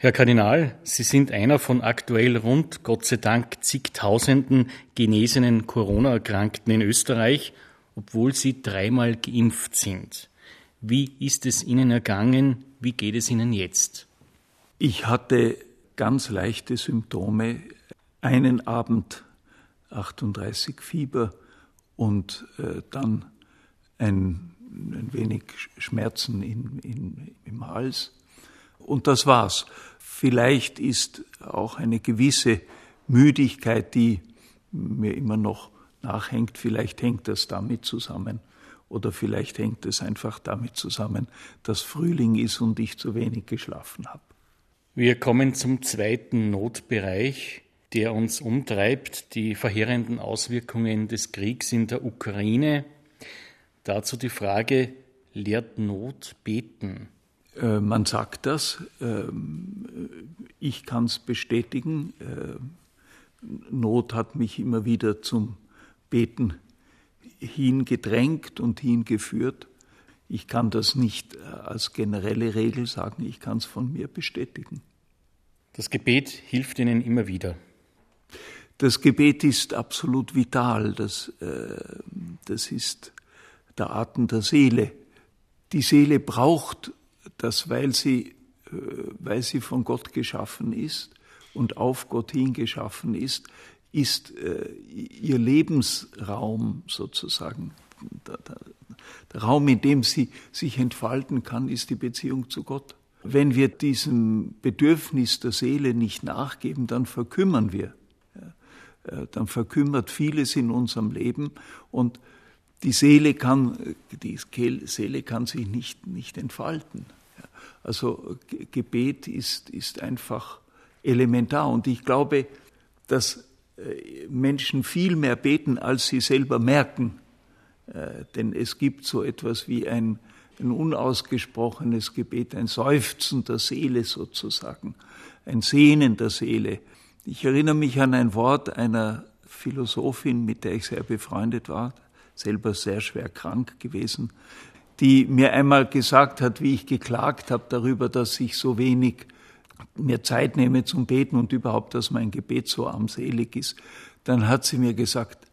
Herr Kardinal, Sie sind einer von aktuell rund, Gott sei Dank, zigtausenden genesenen Corona-Erkrankten in Österreich, obwohl Sie dreimal geimpft sind. Wie ist es Ihnen ergangen? Wie geht es Ihnen jetzt? Ich hatte ganz leichte Symptome. Einen Abend 38 Fieber und äh, dann ein, ein wenig Schmerzen in, in, im Hals. Und das war's. Vielleicht ist auch eine gewisse Müdigkeit, die mir immer noch nachhängt, vielleicht hängt das damit zusammen. Oder vielleicht hängt es einfach damit zusammen, dass Frühling ist und ich zu wenig geschlafen habe. Wir kommen zum zweiten Notbereich, der uns umtreibt, die verheerenden Auswirkungen des Kriegs in der Ukraine. Dazu die Frage, lehrt Not beten? Äh, man sagt das. Ähm, ich kann es bestätigen. Äh, Not hat mich immer wieder zum Beten hingedrängt und hingeführt. Ich kann das nicht äh, als generelle Regel sagen, ich kann es von mir bestätigen. Das Gebet hilft Ihnen immer wieder. Das Gebet ist absolut vital. Das, äh, das ist der Atem der Seele. Die Seele braucht das, weil sie, äh, weil sie von Gott geschaffen ist und auf Gott hin geschaffen ist, ist äh, ihr Lebensraum sozusagen. Der Raum, in dem sie sich entfalten kann, ist die Beziehung zu Gott. Wenn wir diesem Bedürfnis der Seele nicht nachgeben, dann verkümmern wir. Äh, dann verkümmert vieles in unserem Leben und die Seele kann, die Seele kann sich nicht, nicht entfalten. Also Gebet ist, ist einfach elementar und ich glaube, dass äh, Menschen viel mehr beten, als sie selber merken. Äh, denn es gibt so etwas wie ein, ein unausgesprochenes Gebet, ein Seufzen der Seele sozusagen, ein Sehnen der Seele. Ich erinnere mich an ein Wort einer Philosophin, mit der ich sehr befreundet war, selber sehr schwer krank gewesen, die mir einmal gesagt hat, wie ich geklagt habe darüber, dass ich so wenig mir Zeit nehme zum Beten und überhaupt, dass mein Gebet so armselig ist. Dann hat sie mir gesagt,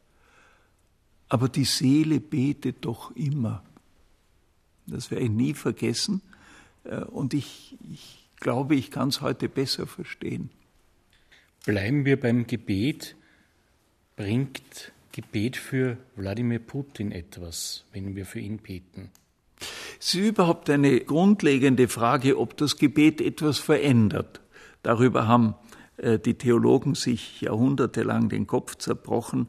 aber die Seele betet doch immer. Das werde ich nie vergessen. Äh, und ich, ich glaube, ich kann es heute besser verstehen. Bleiben wir beim Gebet. Bringt Gebet für Wladimir Putin etwas, wenn wir für ihn beten? Es ist überhaupt eine grundlegende Frage, ob das Gebet etwas verändert. Darüber haben äh, die Theologen sich jahrhundertelang den Kopf zerbrochen.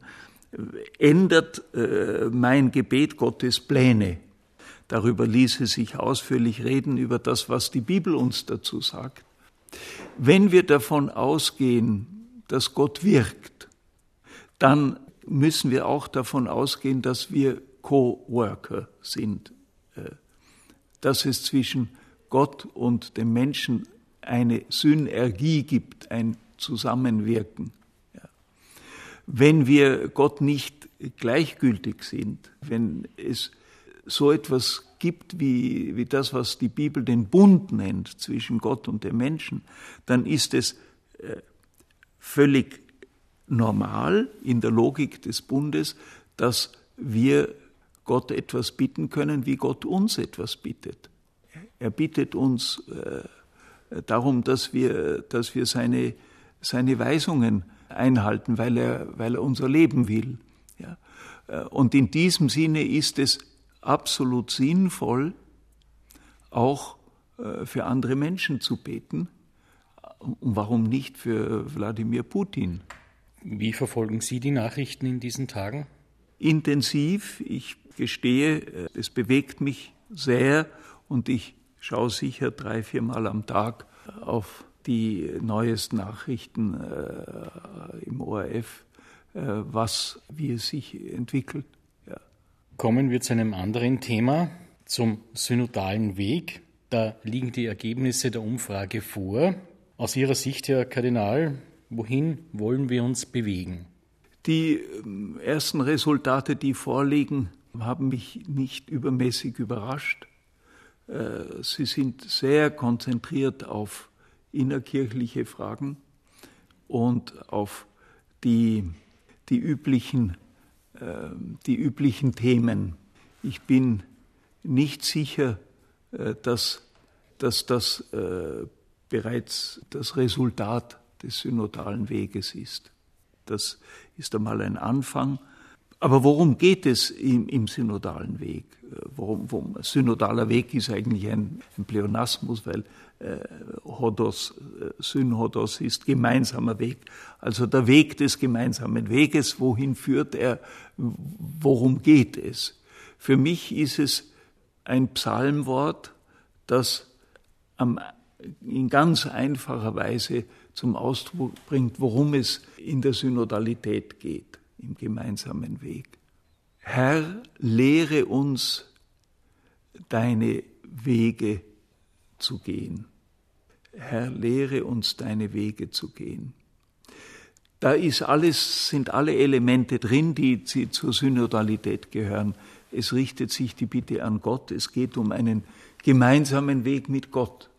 Ändert äh, mein Gebet Gottes Pläne? Darüber ließe sich ausführlich reden, über das, was die Bibel uns dazu sagt. Wenn wir davon ausgehen, dass Gott wirkt, dann müssen wir auch davon ausgehen, dass wir Co-Worker sind, äh, dass es zwischen Gott und dem Menschen eine Synergie gibt, ein Zusammenwirken. Wenn wir Gott nicht gleichgültig sind, wenn es so etwas gibt wie, wie das, was die Bibel den Bund nennt zwischen Gott und dem Menschen, dann ist es äh, völlig normal in der Logik des Bundes, dass wir Gott etwas bitten können, wie Gott uns etwas bittet. Er bittet uns äh, darum, dass wir, dass wir seine, seine Weisungen einhalten, weil er, weil er unser Leben will. Ja. Äh, und in diesem Sinne ist es absolut sinnvoll, auch äh, für andere Menschen zu beten. Und warum nicht für Wladimir Putin? Wie verfolgen Sie die Nachrichten in diesen Tagen? Intensiv. Ich gestehe, äh, es bewegt mich sehr und ich schaue sicher drei, viermal am Tag auf die neuesten Nachrichten äh, im ORF, äh, was, wie es sich entwickelt. Kommen wir zu einem anderen Thema, zum synodalen Weg. Da liegen die Ergebnisse der Umfrage vor. Aus Ihrer Sicht, Herr Kardinal, wohin wollen wir uns bewegen? Die ähm, ersten Resultate, die vorliegen, haben mich nicht übermäßig überrascht. Äh, sie sind sehr konzentriert auf innerkirchliche Fragen und auf die, die, üblichen, äh, die üblichen Themen. Ich bin nicht sicher, äh, dass, dass das äh, bereits das Resultat des synodalen Weges ist. Das ist einmal ein Anfang. Aber worum geht es im, im synodalen Weg? Worum, worum, synodaler Weg ist eigentlich ein, ein Pleonasmus, weil äh, Hodos, äh, Synhodos ist gemeinsamer Weg. Also der Weg des gemeinsamen Weges, wohin führt er, worum geht es? Für mich ist es ein Psalmwort, das am, in ganz einfacher Weise zum Ausdruck bringt, worum es in der Synodalität geht, im gemeinsamen Weg. Herr, lehre uns deine Wege zu gehen. Herr, lehre uns deine Wege zu gehen. Da ist alles, sind alle Elemente drin, die zur Synodalität gehören. Es richtet sich die Bitte an Gott. Es geht um einen gemeinsamen Weg mit Gott.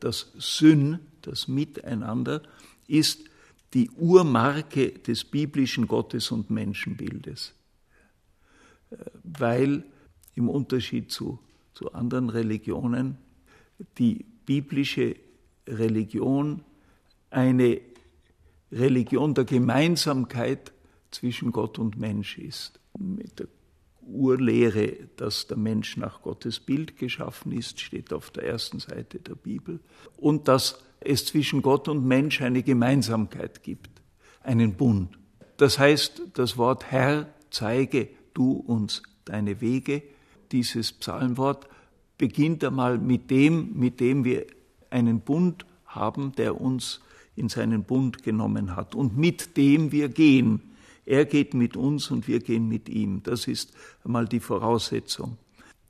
Das Syn, das Miteinander, ist die Urmarke des biblischen Gottes- und Menschenbildes. Weil im Unterschied zu, zu anderen Religionen die biblische Religion eine Religion der Gemeinsamkeit zwischen Gott und Mensch ist. Mit der Urlehre, dass der Mensch nach Gottes Bild geschaffen ist, steht auf der ersten Seite der Bibel. Und dass es zwischen Gott und Mensch eine Gemeinsamkeit gibt, einen Bund. Das heißt, das Wort Herr, zeige du uns deine Wege, dieses Psalmwort beginnt einmal mit dem, mit dem wir einen Bund haben, der uns in seinen Bund genommen hat und mit dem wir gehen. Er geht mit uns und wir gehen mit ihm. Das ist einmal die Voraussetzung.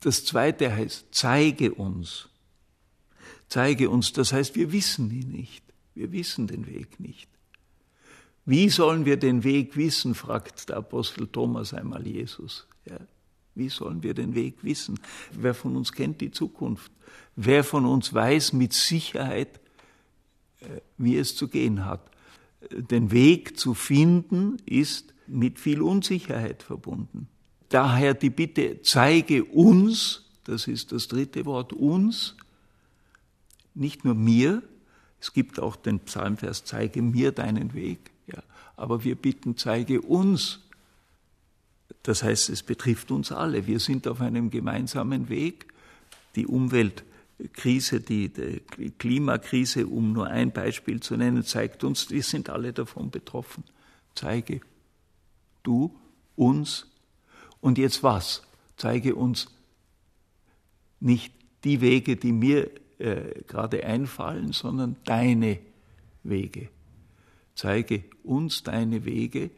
Das zweite heißt, zeige uns. Zeige uns, das heißt, wir wissen ihn nicht. Wir wissen den Weg nicht. Wie sollen wir den Weg wissen, fragt der Apostel Thomas einmal Jesus. Ja. Wie sollen wir den Weg wissen? Wer von uns kennt die Zukunft? Wer von uns weiß mit Sicherheit, äh, wie es zu gehen hat? Den Weg zu finden ist mit viel Unsicherheit verbunden. Daher die Bitte, zeige uns, das ist das dritte Wort, uns, nicht nur mir, es gibt auch den Psalmvers, zeige mir deinen Weg, ja, aber wir bitten, zeige uns das heißt, es betrifft uns alle. Wir sind auf einem gemeinsamen Weg. Die Umweltkrise, die, die Klimakrise, um nur ein Beispiel zu nennen, zeigt uns, wir sind alle davon betroffen. Zeige du uns und jetzt was? Zeige uns nicht die Wege, die mir äh, gerade einfallen, sondern deine Wege. Zeige uns deine Wege.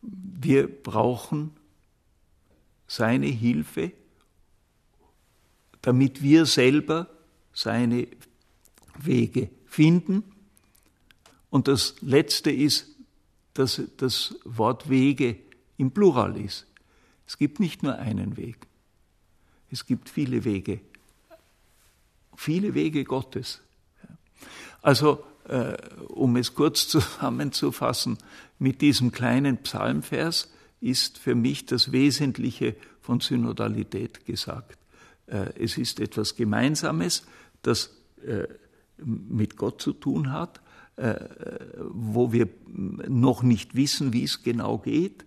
Wir brauchen seine Hilfe, damit wir selber seine Wege finden. Und das Letzte ist, dass das Wort Wege im Plural ist. Es gibt nicht nur einen Weg. Es gibt viele Wege. Viele Wege Gottes. Also, äh, um es kurz zusammenzufassen, mit diesem kleinen Psalmvers ist für mich das Wesentliche von Synodalität gesagt. Äh, es ist etwas Gemeinsames, das äh, mit Gott zu tun hat, äh, wo wir noch nicht wissen, wie es genau geht,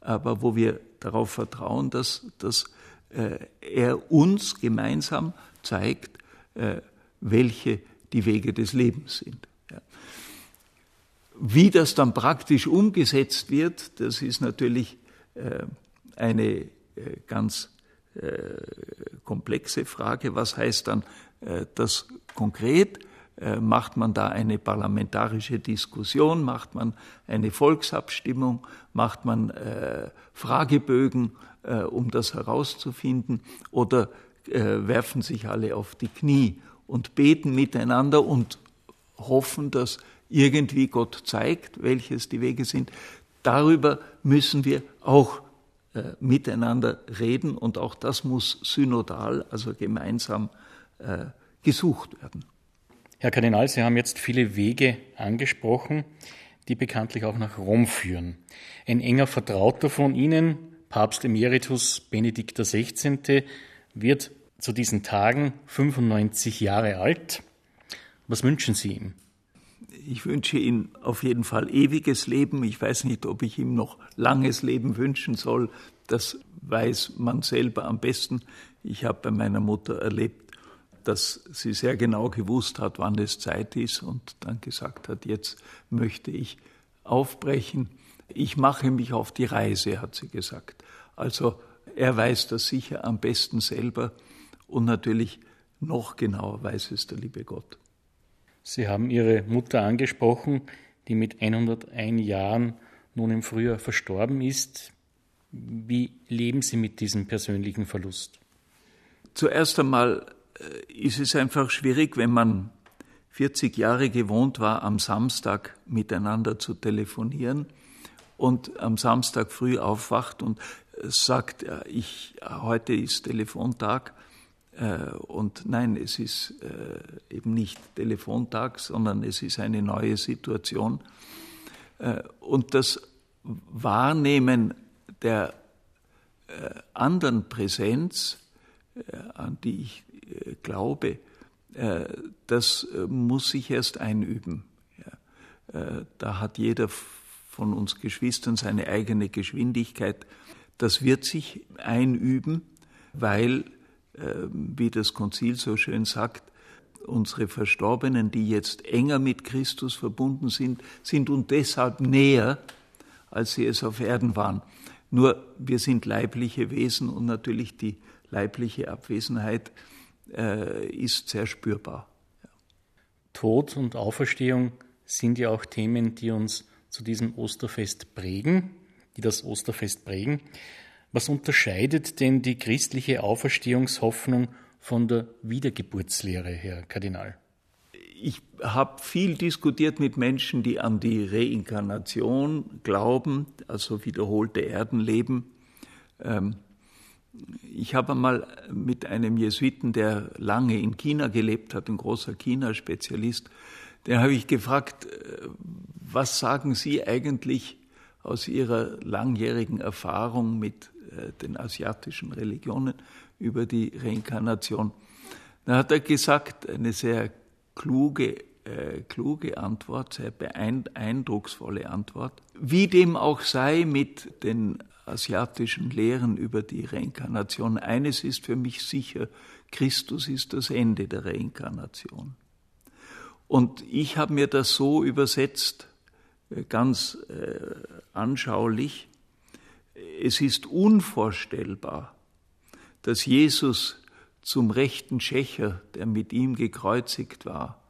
aber wo wir darauf vertrauen, dass, dass er uns gemeinsam zeigt, welche die Wege des Lebens sind. Wie das dann praktisch umgesetzt wird, das ist natürlich eine ganz komplexe Frage. Was heißt dann das konkret? Macht man da eine parlamentarische Diskussion? Macht man eine Volksabstimmung? Macht man Fragebögen, um das herauszufinden? Oder werfen sich alle auf die Knie und beten miteinander und hoffen, dass irgendwie Gott zeigt, welches die Wege sind. Darüber müssen wir auch äh, miteinander reden und auch das muss synodal, also gemeinsam äh, gesucht werden. Herr Kardinal, Sie haben jetzt viele Wege angesprochen, die bekanntlich auch nach Rom führen. Ein enger Vertrauter von Ihnen, Papst Emeritus Benedikt XVI., wird zu diesen Tagen 95 Jahre alt. Was wünschen Sie ihm? Ich wünsche ihm auf jeden Fall ewiges Leben. Ich weiß nicht, ob ich ihm noch langes Leben wünschen soll. Das weiß man selber am besten. Ich habe bei meiner Mutter erlebt, dass sie sehr genau gewusst hat, wann es Zeit ist und dann gesagt hat, jetzt möchte ich aufbrechen. Ich mache mich auf die Reise, hat sie gesagt. Also er weiß das sicher am besten selber und natürlich noch genauer weiß es der liebe Gott. Sie haben Ihre Mutter angesprochen, die mit 101 Jahren nun im Frühjahr verstorben ist. Wie leben Sie mit diesem persönlichen Verlust? Zuerst einmal äh, ist es einfach schwierig, wenn man 40 Jahre gewohnt war, am Samstag miteinander zu telefonieren und am Samstag früh aufwacht und sagt, ich, heute ist Telefontag. Äh, und nein, es ist äh, eben nicht Telefontag, sondern es ist eine neue Situation. Und das Wahrnehmen der anderen Präsenz, an die ich glaube, äh, das äh, muss sich erst einüben. Äh, da hat jeder von uns Geschwistern seine eigene Geschwindigkeit. Das wird sich einüben, weil, wie das Konzil so schön sagt, unsere Verstorbenen, die jetzt enger mit Christus verbunden sind, sind und deshalb näher, als sie es auf Erden waren. Nur wir sind leibliche Wesen und natürlich die leibliche Abwesenheit äh, ist sehr spürbar. Tod und Auferstehung sind ja auch Themen, die uns zu diesem Osterfest prägen, die das Osterfest prägen. Was unterscheidet denn die christliche Auferstehungshoffnung von der Wiedergeburtslehre, Herr Kardinal? Ich habe viel diskutiert mit Menschen, die an die Reinkarnation glauben, also wiederholte Erdenleben. Ähm, ich habe einmal mit einem Jesuiten, der lange in China gelebt hat, ein großer China-Spezialist, den habe ich gefragt, äh, was sagen Sie eigentlich aus Ihrer langjährigen Erfahrung mit den asiatischen Religionen über die Reinkarnation? Da hat er gesagt, eine sehr kluge, äh, kluge Antwort, sehr beeindrucksvolle Antwort. Wie dem auch sei mit den asiatischen Lehren über die Reinkarnation. Eines ist für mich sicher, Christus ist das Ende der Reinkarnation. Und ich habe mir das so übersetzt, äh, ganz äh, anschaulich, es ist unvorstellbar, dass Jesus zum rechten Schächer, der mit ihm gekreuzigt war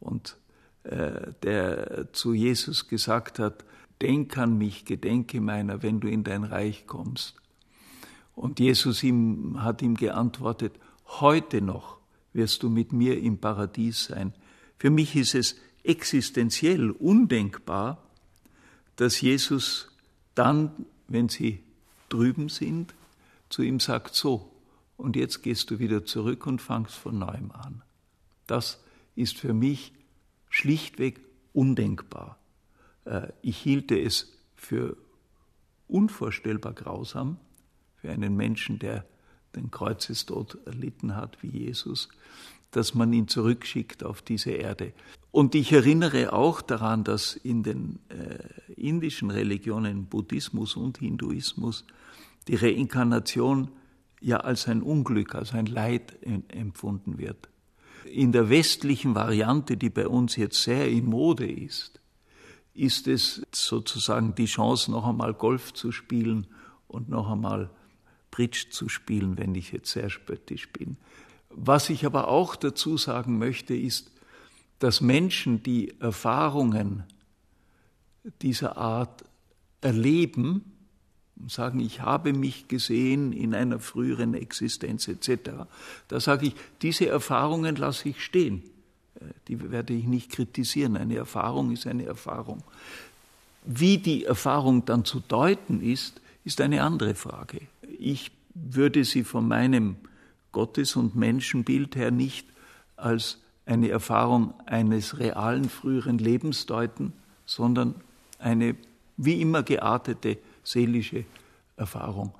und äh, der zu Jesus gesagt hat, denk an mich, gedenke meiner, wenn du in dein Reich kommst. Und Jesus ihm, hat ihm geantwortet, heute noch wirst du mit mir im Paradies sein. Für mich ist es existenziell undenkbar, dass Jesus dann, wenn sie drüben sind, zu ihm sagt, so, und jetzt gehst du wieder zurück und fangst von neuem an. Das ist für mich schlichtweg undenkbar. Äh, ich hielte es für unvorstellbar grausam, für einen Menschen, der den Kreuzestod erlitten hat wie Jesus, dass man ihn zurückschickt auf diese Erde. Und ich erinnere auch daran, dass in den äh, indischen Religionen, Buddhismus und Hinduismus, die Reinkarnation ja als ein Unglück, als ein Leid empfunden wird. In der westlichen Variante, die bei uns jetzt sehr in Mode ist, ist es sozusagen die Chance, noch einmal Golf zu spielen und noch einmal Bridge zu spielen, wenn ich jetzt sehr spöttisch bin. Was ich aber auch dazu sagen möchte, ist, dass Menschen, die Erfahrungen dieser Art erleben, sagen, ich habe mich gesehen in einer früheren Existenz etc., da sage ich, diese Erfahrungen lasse ich stehen die werde ich nicht kritisieren. Eine Erfahrung ist eine Erfahrung. Wie die Erfahrung dann zu deuten ist, ist eine andere Frage. Ich würde sie von meinem Gottes- und Menschenbild her nicht als eine Erfahrung eines realen früheren Lebens deuten, sondern eine wie immer geartete seelische Erfahrung.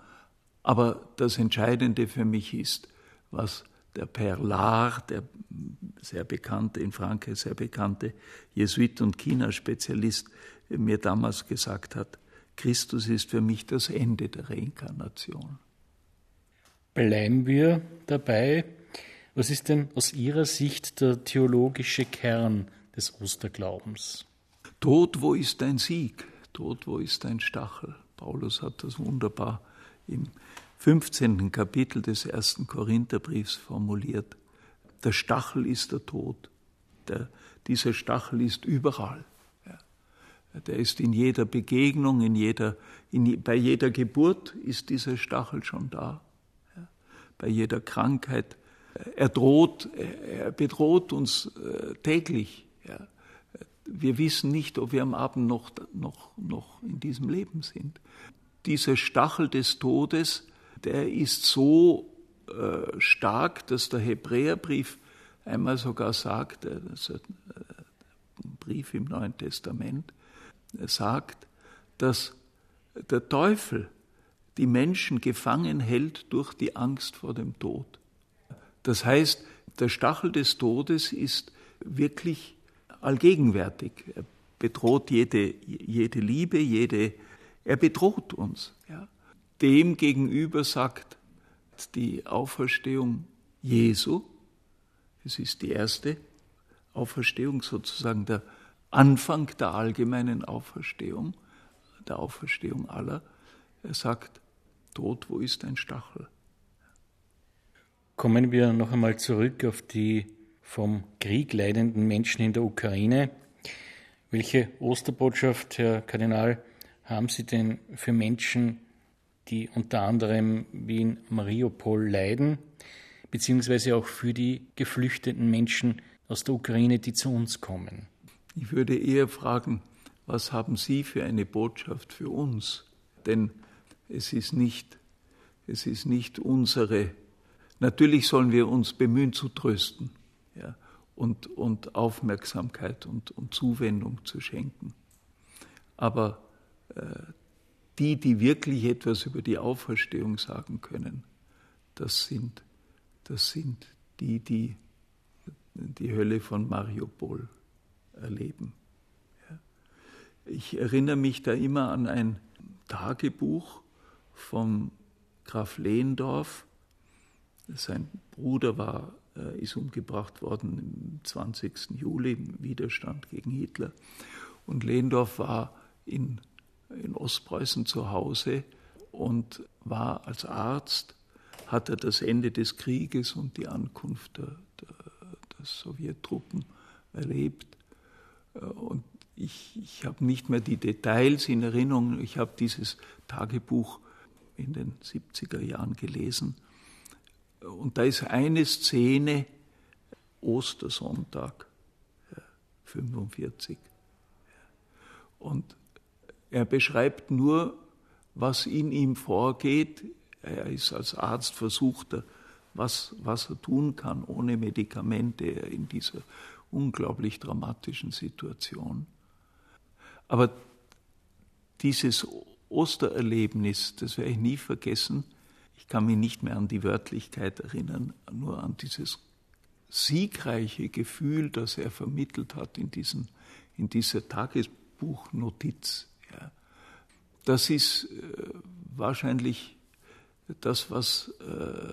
Aber das Entscheidende für mich ist, was der Père Lard, der sehr bekannte, in Frankreich sehr bekannte Jesuit und China-Spezialist, mir damals gesagt hat, Christus ist für mich das Ende der Reinkarnation. Bleiben wir dabei. Was ist denn aus Ihrer Sicht der theologische Kern des Osterglaubens? Tod, wo ist dein Sieg? Tod, wo ist dein Stachel? Paulus hat das wunderbar im 15. Kapitel des ersten Korintherbriefs formuliert. Der Stachel ist der Tod. Der, dieser Stachel ist überall. Der ist in jeder Begegnung, in jeder, in, bei jeder Geburt ist dieser Stachel schon da. Bei jeder Krankheit. Er droht, er bedroht uns äh, täglich. Wir wissen nicht, ob wir am Abend noch, noch, noch in diesem Leben sind. Dieser Stachel des Todes der ist so äh, stark, dass der Hebräerbrief einmal sogar sagt, äh, das ist ein Brief im Neuen Testament, sagt, dass der Teufel die Menschen gefangen hält durch die Angst vor dem Tod. Das heißt, der Stachel des Todes ist wirklich allgegenwärtig. Er bedroht jede, jede Liebe, jede, er bedroht uns. Ja. Dem gegenüber sagt die Auferstehung Jesu, es ist die erste Auferstehung, sozusagen der Anfang der allgemeinen Auferstehung, der Auferstehung aller. Er sagt, Tod, wo ist ein Stachel? Kommen wir noch einmal zurück auf die vom Krieg leidenden Menschen in der Ukraine. Welche Osterbotschaft, Herr Kardinal, haben Sie denn für Menschen die unter anderem wie in Mariupol leiden, beziehungsweise auch für die geflüchteten Menschen aus der Ukraine, die zu uns kommen. Ich würde eher fragen, was haben Sie für eine Botschaft für uns? Denn es ist nicht, es ist nicht unsere. Natürlich sollen wir uns bemühen zu trösten ja, und, und Aufmerksamkeit und, und Zuwendung zu schenken. Aber äh, die, die wirklich etwas über die Auferstehung sagen können, das sind, das sind die, die die Hölle von Mariupol erleben. Ja. Ich erinnere mich da immer an ein Tagebuch vom Graf Lehndorf. Sein Bruder war, äh, ist umgebracht worden am 20. Juli im Widerstand gegen Hitler. Und Lehndorf war in in Ostpreußen zu Hause und war als Arzt, hat er das Ende des Krieges und die Ankunft der, der, der Sowjettruppen erlebt. Und ich, ich habe nicht mehr die Details in Erinnerung. Ich habe dieses Tagebuch in den 70er Jahren gelesen. Und da ist eine Szene, Ostersonntag, 45. Und er beschreibt nur, was in ihm vorgeht. Er ist als Arzt versucht, was, was er tun kann ohne Medikamente in dieser unglaublich dramatischen Situation. Aber dieses Ostererlebnis, das werde ich nie vergessen. Kann mich nicht mehr an die Wörtlichkeit erinnern, nur an dieses siegreiche Gefühl, das er vermittelt hat in, diesen, in dieser Tagesbuchnotiz. Das ist äh, wahrscheinlich das, was äh,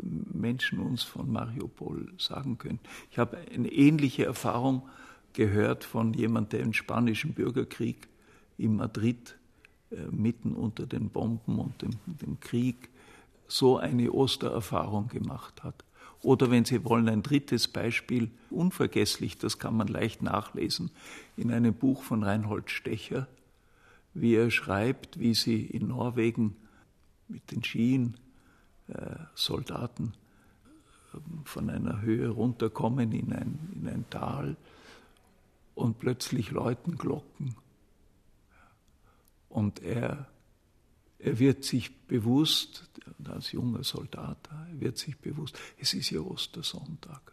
Menschen uns von Mariupol sagen können. Ich habe eine ähnliche Erfahrung gehört von jemand, der im spanischen Bürgerkrieg in Madrid äh, mitten unter den Bomben und dem, dem Krieg so eine Ostererfahrung gemacht hat. Oder wenn Sie wollen, ein drittes Beispiel, unvergesslich, das kann man leicht nachlesen, in einem Buch von Reinhold Stecher, wie er schreibt, wie sie in Norwegen mit den Skien äh, Soldaten äh, von einer Höhe runterkommen in ein, in ein Tal und plötzlich läuten Glocken. Und er, er wird sich bewusst, als junger Soldat, er wird sich bewusst, es ist ja Ostersonntag.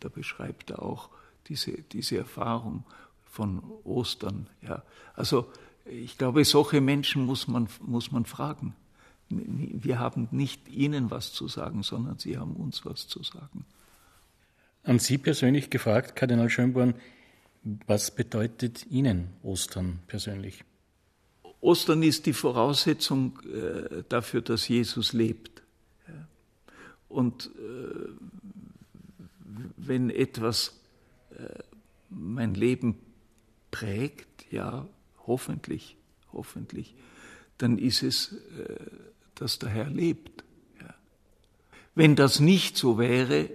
da beschreibt er auch diese, diese Erfahrung von Ostern. Ja. Also ich glaube, solche Menschen muss man, muss man fragen. Wir haben nicht ihnen was zu sagen, sondern sie haben uns was zu sagen. An Sie persönlich gefragt, Kardinal Schönborn, was bedeutet Ihnen Ostern persönlich? Ostern ist die Voraussetzung äh, dafür, dass Jesus lebt. Und äh, wenn etwas äh, mein Leben prägt, ja, hoffentlich, hoffentlich, dann ist es, dass der Herr lebt. Wenn das nicht so wäre,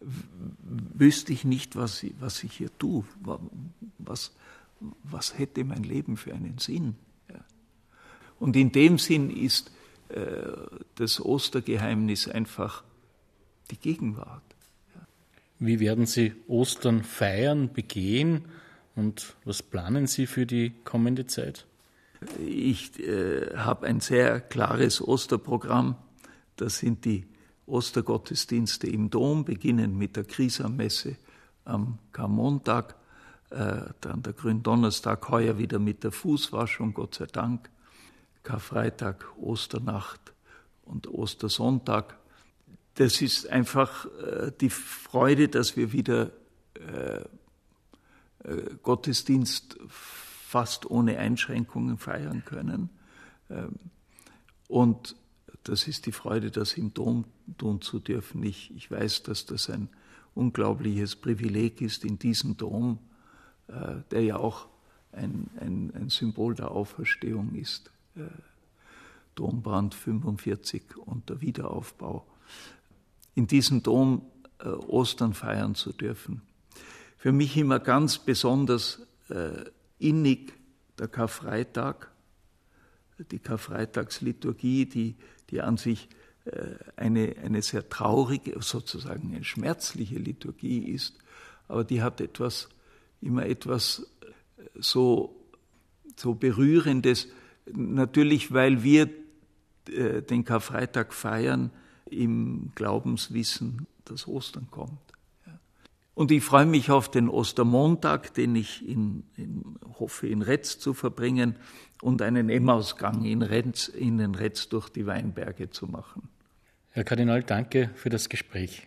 wüsste ich nicht, was, was ich hier tue. Was, was hätte mein Leben für einen Sinn? Und in dem Sinn ist äh, das Ostergeheimnis einfach die Gegenwart. Ja. Wie werden Sie Ostern feiern, begehen und was planen Sie für die kommende Zeit? Ich äh, habe ein sehr klares Osterprogramm. Das sind die Ostergottesdienste im Dom, beginnen mit der Krisammesse am Karmontag, äh, dann der Gründonnerstag, heuer wieder mit der Fußwaschung, Gott sei Dank, Karfreitag, Osternacht und Ostersonntag. Das ist einfach äh, die Freude, dass wir wieder äh, äh Gottesdienst fast ohne Einschränkungen feiern können. Ähm, und das ist die Freude, das im Dom tun zu dürfen. Ich, ich weiß, dass das ein unglaubliches Privileg ist in diesem Dom, der ja auch ein, ein, ein, Symbol der Auferstehung ist. Äh, Dombrand 45 und der Wiederaufbau. In diesem Dom äh, Ostern feiern zu dürfen. Für mich immer ganz besonders äh, innig der Karfreitag, die Karfreitagsliturgie, die die an sich eine, eine sehr traurige, sozusagen eine schmerzliche Liturgie ist, aber die hat etwas, immer etwas so, so Berührendes, natürlich weil wir äh, den Karfreitag feiern im Glaubenswissen, dass Ostern kommt. Und ich freue mich auf den Ostermontag, den ich in, in, hoffe, in Retz zu verbringen und einen Emmausgang in, Retz, in den Retz durch die Weinberge zu machen. Herr Kardinal, danke für das Gespräch.